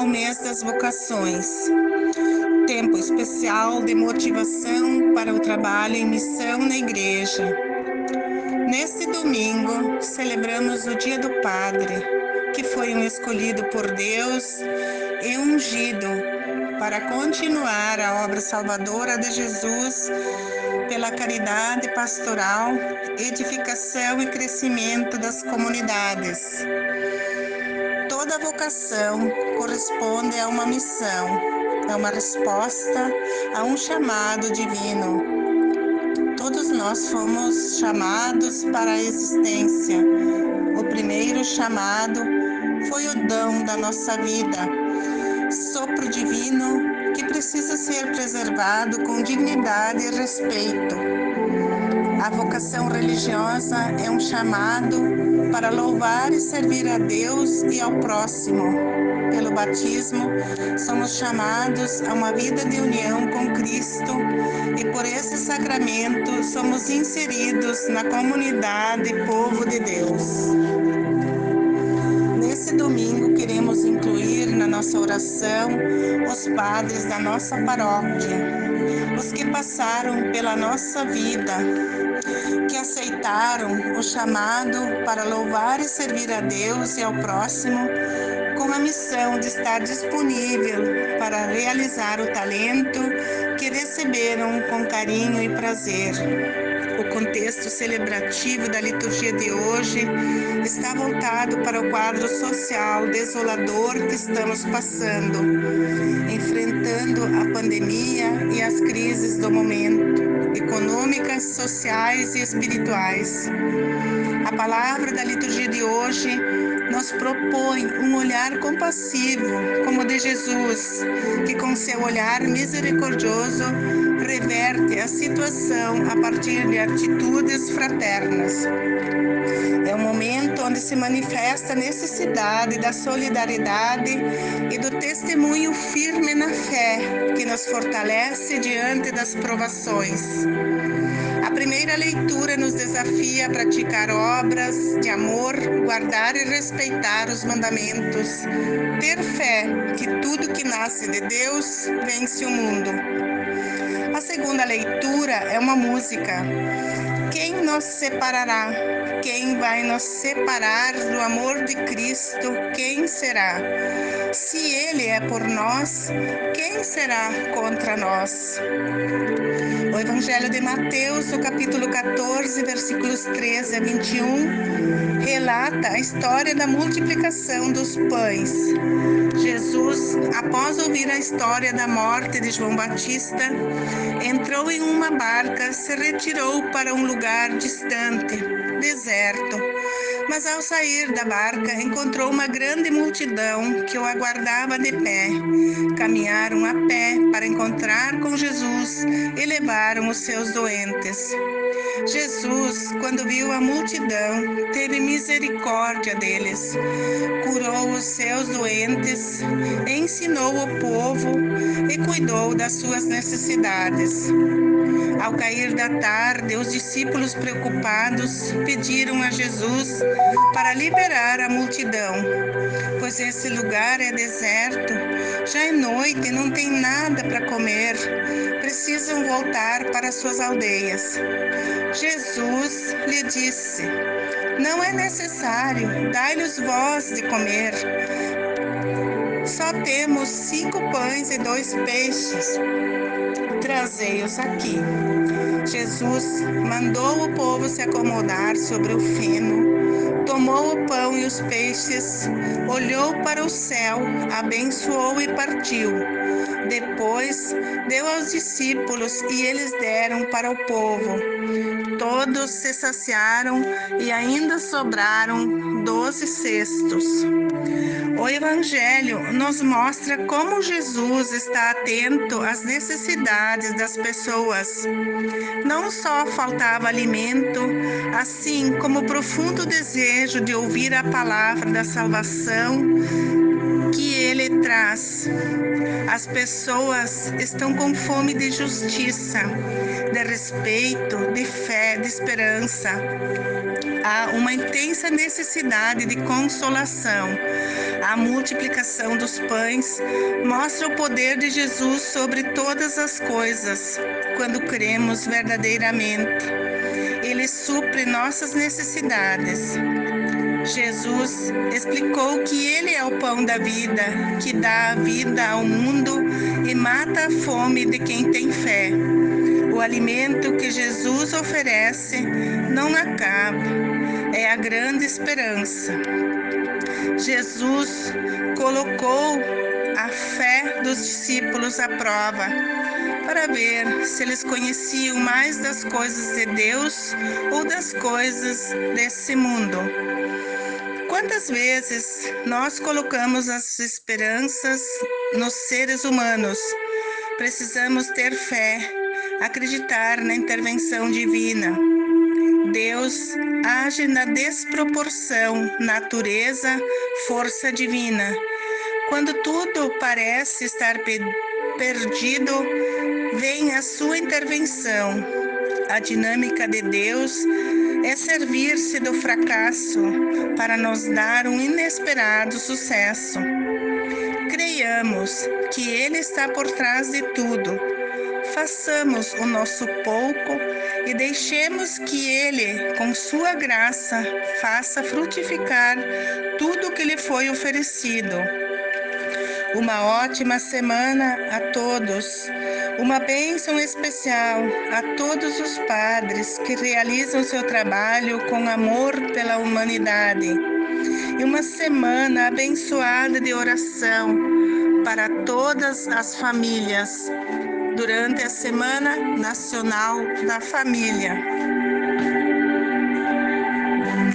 o mês das vocações. Tempo especial de motivação para o trabalho em missão na igreja. Neste domingo, celebramos o Dia do Padre, que foi um escolhido por Deus e ungido para continuar a obra salvadora de Jesus pela caridade pastoral, edificação e crescimento das comunidades. Toda vocação corresponde a uma missão, a uma resposta a um chamado divino. Todos nós fomos chamados para a existência. O primeiro chamado foi o dom da nossa vida, sopro divino que precisa ser preservado com dignidade e respeito. A vocação religiosa é um chamado para louvar e servir a Deus e ao próximo. Pelo batismo, somos chamados a uma vida de união com Cristo e por esse sacramento somos inseridos na comunidade povo de Deus. Nesse domingo, queremos incluir na nossa oração os padres da nossa paróquia, os que passaram pela nossa vida que aceitaram o chamado para louvar e servir a Deus e ao próximo com a missão de estar disponível para realizar o talento que receberam com carinho e prazer. O contexto celebrativo da liturgia de hoje está voltado para o quadro social desolador que estamos passando, enfrentando a pandemia e as crises do momento econômicas, sociais e espirituais. A palavra da liturgia de hoje nos propõe um olhar compassivo, como o de Jesus, que com seu olhar misericordioso reverte a situação a partir de atitudes fraternas. É um momento onde se manifesta a necessidade da solidariedade e do testemunho firme na fé, que nos fortalece diante das provações. A primeira leitura nos desafia a praticar obras de amor, guardar e respeitar os mandamentos, ter fé que tudo que nasce de Deus vence o mundo. A segunda leitura é uma música. Quem nos separará? Quem vai nos separar do amor de Cristo? Quem será? Se Ele é por nós, quem será contra nós? O Evangelho de Mateus, no capítulo 14, versículos 13 a 21, relata a história da multiplicação dos pães. Jesus, após ouvir a história da morte de João Batista, entrou em uma barca, se retirou para um lugar distante, deserto. Mas ao sair da barca, encontrou uma grande multidão que o aguardava de pé. Caminharam a pé para encontrar com Jesus e levaram os seus doentes. Jesus, quando viu a multidão, teve misericórdia deles, curou os seus doentes, ensinou o povo e cuidou das suas necessidades. Ao cair da tarde, os discípulos preocupados pediram a Jesus para liberar a multidão, pois esse lugar é deserto, já é noite e não tem nada para comer, precisam voltar para suas aldeias. Jesus lhe disse: Não é necessário, dai-lhes voz de comer. Só temos cinco pães e dois peixes. Trazei-os aqui. Jesus mandou o povo se acomodar sobre o feno, tomou o pão e os peixes, olhou para o céu, abençoou e partiu. Depois deu aos discípulos e eles deram para o povo. Todos se saciaram e ainda sobraram doze cestos. Evangelho nos mostra como Jesus está atento às necessidades das pessoas. Não só faltava alimento, assim como o profundo desejo de ouvir a palavra da salvação que ele traz. As pessoas estão com fome de justiça, de respeito, de fé, de esperança. Há uma intensa necessidade de consolação. A multiplicação dos pães mostra o poder de Jesus sobre todas as coisas, quando cremos verdadeiramente. Ele supre nossas necessidades. Jesus explicou que Ele é o pão da vida, que dá a vida ao mundo e mata a fome de quem tem fé. O alimento que Jesus oferece não acaba, é a grande esperança. Jesus colocou a fé dos discípulos à prova para ver se eles conheciam mais das coisas de Deus ou das coisas desse mundo. Quantas vezes nós colocamos as esperanças nos seres humanos? Precisamos ter fé, acreditar na intervenção divina. Deus age na desproporção, natureza, força divina. Quando tudo parece estar perdido, vem a sua intervenção. A dinâmica de Deus é servir-se do fracasso para nos dar um inesperado sucesso. Creiamos que Ele está por trás de tudo. Façamos o nosso pouco e deixemos que Ele, com Sua graça, faça frutificar tudo que lhe foi oferecido. Uma ótima semana a todos. Uma bênção especial a todos os padres que realizam seu trabalho com amor pela humanidade. E uma semana abençoada de oração para todas as famílias durante a Semana Nacional da Família.